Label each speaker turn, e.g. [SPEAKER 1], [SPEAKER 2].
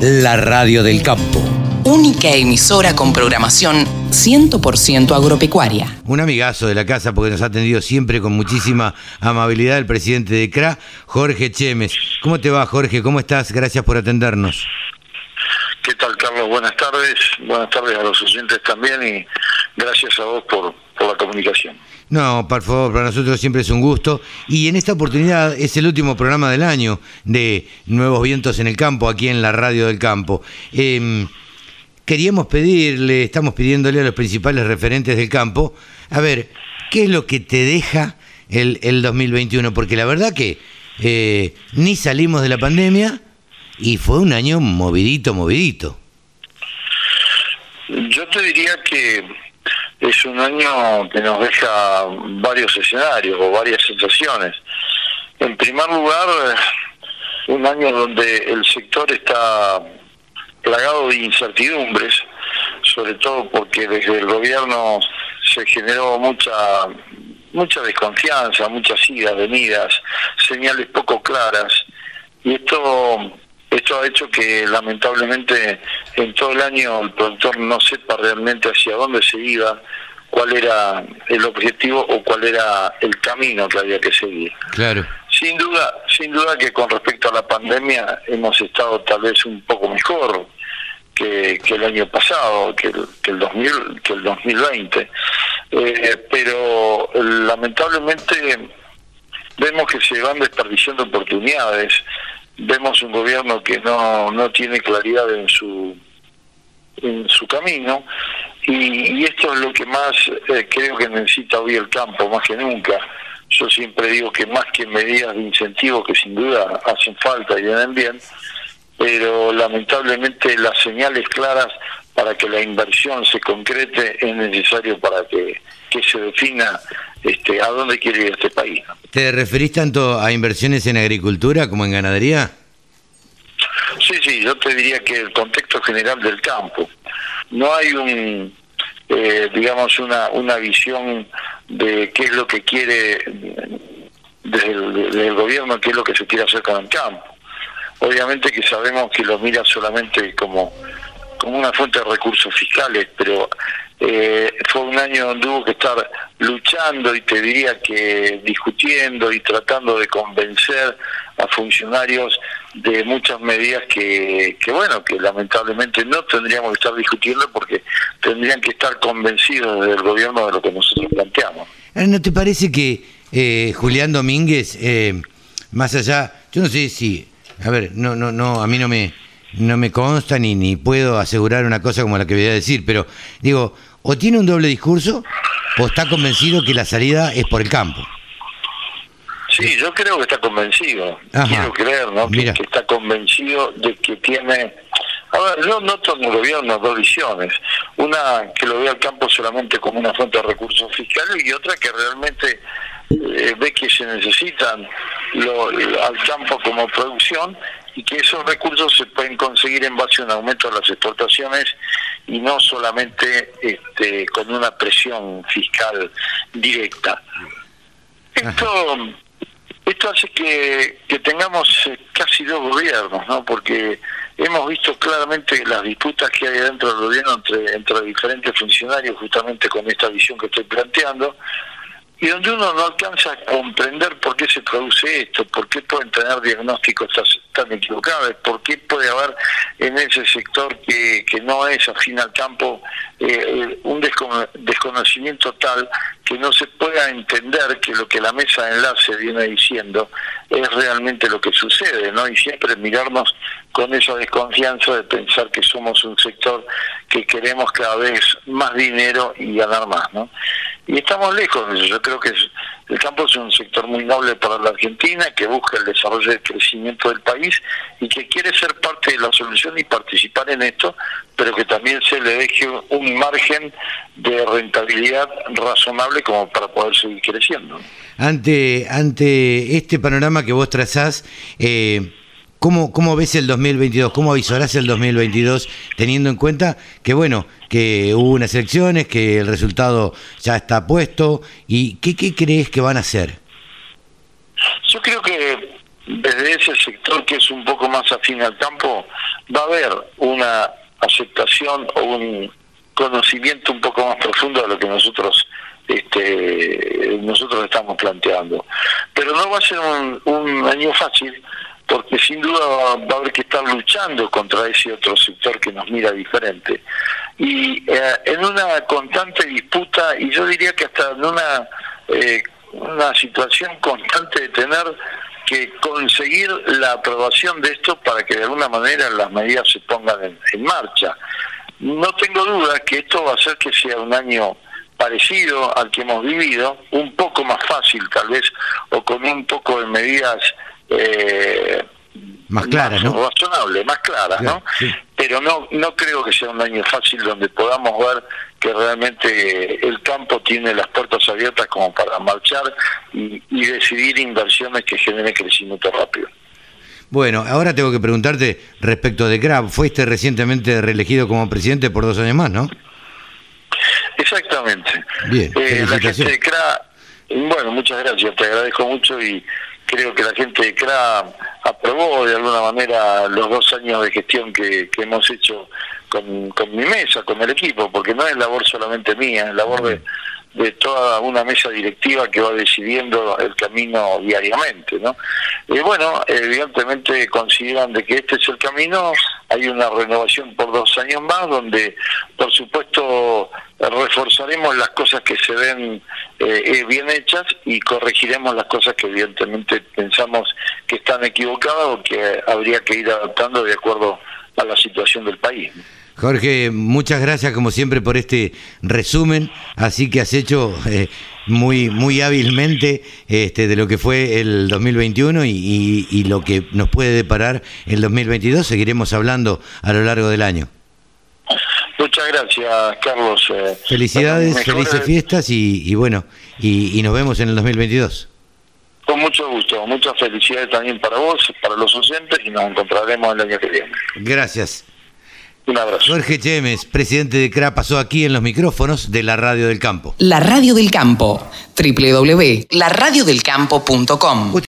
[SPEAKER 1] la radio del campo.
[SPEAKER 2] Única emisora con programación 100% agropecuaria.
[SPEAKER 3] Un amigazo de la casa porque nos ha atendido siempre con muchísima amabilidad el presidente de CRA, Jorge Chemes. ¿Cómo te va, Jorge? ¿Cómo estás? Gracias por atendernos.
[SPEAKER 4] ¿Qué tal, Carlos? Buenas tardes. Buenas tardes a los oyentes también y gracias a vos por, por la comunicación.
[SPEAKER 3] No, por favor, para nosotros siempre es un gusto. Y en esta oportunidad es el último programa del año de Nuevos Vientos en el Campo, aquí en la Radio del Campo. Eh, queríamos pedirle, estamos pidiéndole a los principales referentes del campo, a ver, ¿qué es lo que te deja el, el 2021? Porque la verdad que eh, ni salimos de la pandemia y fue un año movidito, movidito.
[SPEAKER 4] Yo te diría que es un año que nos deja varios escenarios o varias situaciones. En primer lugar, un año donde el sector está plagado de incertidumbres, sobre todo porque desde el gobierno se generó mucha mucha desconfianza, muchas idas, venidas, señales poco claras y esto esto ha hecho que lamentablemente en todo el año el productor no sepa realmente hacia dónde se iba, cuál era el objetivo o cuál era el camino que había que seguir.
[SPEAKER 3] Claro.
[SPEAKER 4] Sin duda, sin duda que con respecto a la pandemia hemos estado tal vez un poco mejor que, el año pasado, que el, que el 2000, que el 2020, eh, pero lamentablemente vemos que se van desperdiciando oportunidades vemos un gobierno que no, no tiene claridad en su en su camino y, esto es lo que más eh, creo que necesita hoy el campo más que nunca. Yo siempre digo que más que medidas de incentivo que sin duda hacen falta y vienen bien pero lamentablemente las señales claras para que la inversión se concrete es necesario para que, que se defina este, a dónde quiere ir este país.
[SPEAKER 3] ¿Te referís tanto a inversiones en agricultura como en ganadería?
[SPEAKER 4] Sí, sí, yo te diría que el contexto general del campo. No hay un, eh, digamos, una, una visión de qué es lo que quiere desde el, gobierno, qué es lo que se quiere hacer con el campo. Obviamente que sabemos que lo mira solamente como, como una fuente de recursos fiscales, pero eh, fue un año donde hubo que estar luchando y te diría que discutiendo y tratando de convencer a funcionarios de muchas medidas que, que bueno, que lamentablemente no tendríamos que estar discutiendo porque tendrían que estar convencidos del gobierno de lo que nosotros planteamos.
[SPEAKER 3] Eh, ¿No te parece que eh, Julián Domínguez, eh, más allá, yo no sé si, a ver, no, no, no, a mí no me no me consta ni, ni puedo asegurar una cosa como la que voy a decir, pero digo, o tiene un doble discurso o está convencido que la salida es por el campo.
[SPEAKER 4] Sí, yo creo que está convencido. Quiero creer, ¿no? Que, está convencido de que tiene. A ver, yo noto en el gobierno dos visiones. Una que lo ve al campo solamente como una fuente de recursos fiscales y otra que realmente eh, ve que se necesitan lo, al campo como producción y que esos recursos se pueden conseguir en base a un aumento de las exportaciones y no solamente este, con una presión fiscal directa. Esto, esto hace que, que tengamos eh, casi dos gobiernos, ¿no? porque hemos visto claramente las disputas que hay dentro del gobierno entre, entre diferentes funcionarios justamente con esta visión que estoy planteando y donde uno no alcanza a comprender por qué se produce esto, por qué pueden tener diagnósticos tan equivocados, por qué puede haber en ese sector que, que no es afín al campo eh, un desconocimiento tal que no se pueda entender que lo que la mesa de enlace viene diciendo es realmente lo que sucede, ¿no? Y siempre mirarnos con esa desconfianza de pensar que somos un sector que queremos cada vez más dinero y ganar más, ¿no? Y estamos lejos de eso. Yo creo que el campo es un sector muy noble para la Argentina, que busca el desarrollo y el crecimiento del país y que quiere ser parte de la solución y participar en esto, pero que también se le deje un margen de rentabilidad razonable como para poder seguir creciendo.
[SPEAKER 3] Ante, ante este panorama que vos trazás, eh, ¿Cómo, ¿Cómo ves el 2022? ¿Cómo avisorás el 2022 teniendo en cuenta que, bueno, que hubo unas elecciones, que el resultado ya está puesto? ¿Y qué, qué crees que van a hacer?
[SPEAKER 4] Yo creo que desde ese sector que es un poco más afín al campo, va a haber una aceptación o un conocimiento un poco más profundo de lo que nosotros este, nosotros estamos planteando. Pero no va a ser un, año fácil porque sin duda va, a haber que estar luchando contra ese otro sector que nos mira diferente. Y eh, en una constante disputa, y yo diría que hasta en una, eh, una situación constante de tener que conseguir la aprobación de esto para que de alguna manera las medidas se pongan en marcha. No tengo duda que esto va a hacer que sea un año parecido al que hemos vivido, un poco más fácil tal vez, o con un poco de medidas
[SPEAKER 3] eh, más claras, ¿no?
[SPEAKER 4] Razonables, más claras, ¿no? Pero no, no creo que sea un año fácil donde podamos ver que realmente el campo tiene las puertas abiertas como para marchar y, y decidir inversiones que generen crecimiento rápido.
[SPEAKER 3] Bueno, ahora tengo que preguntarte respecto de CRA. Fuiste recientemente reelegido como presidente por dos años más, ¿no?
[SPEAKER 4] Exactamente. Bien, eh, la gente de CRA, bueno, muchas gracias, te agradezco mucho y creo que la gente de CRA aprobó de alguna manera los dos años de gestión que, hemos hecho con, con mi mesa, con el equipo, porque no es labor solamente mía, es labor de de toda una mesa directiva que va decidiendo el camino diariamente, ¿no? Y bueno, evidentemente consideran de que este es el camino, hay una renovación por dos años más, donde por supuesto reforzaremos las cosas que se ven eh, eh, bien hechas y corregiremos las cosas que evidentemente pensamos que están equivocadas o que habría que ir adaptando de acuerdo a la situación del país.
[SPEAKER 3] Jorge, muchas gracias como siempre por este resumen, así que has hecho eh, muy muy hábilmente este, de lo que fue el 2021 y, lo que nos puede deparar el 2022. Seguiremos hablando a lo largo del año.
[SPEAKER 4] Muchas gracias, Carlos.
[SPEAKER 3] Eh, Felicidades, felices fiestas y, bueno, y, y nos vemos en el 2022.
[SPEAKER 4] Con mucho gusto, muchas felicidades también para vos, para los docentes y nos encontraremos el año que viene.
[SPEAKER 3] Gracias.
[SPEAKER 4] Un abrazo.
[SPEAKER 3] Jorge Chemes, presidente de CRA, pasó aquí en los micrófonos de la Radio del Campo.
[SPEAKER 2] La Radio del Campo, www.laradiodelcampo.com.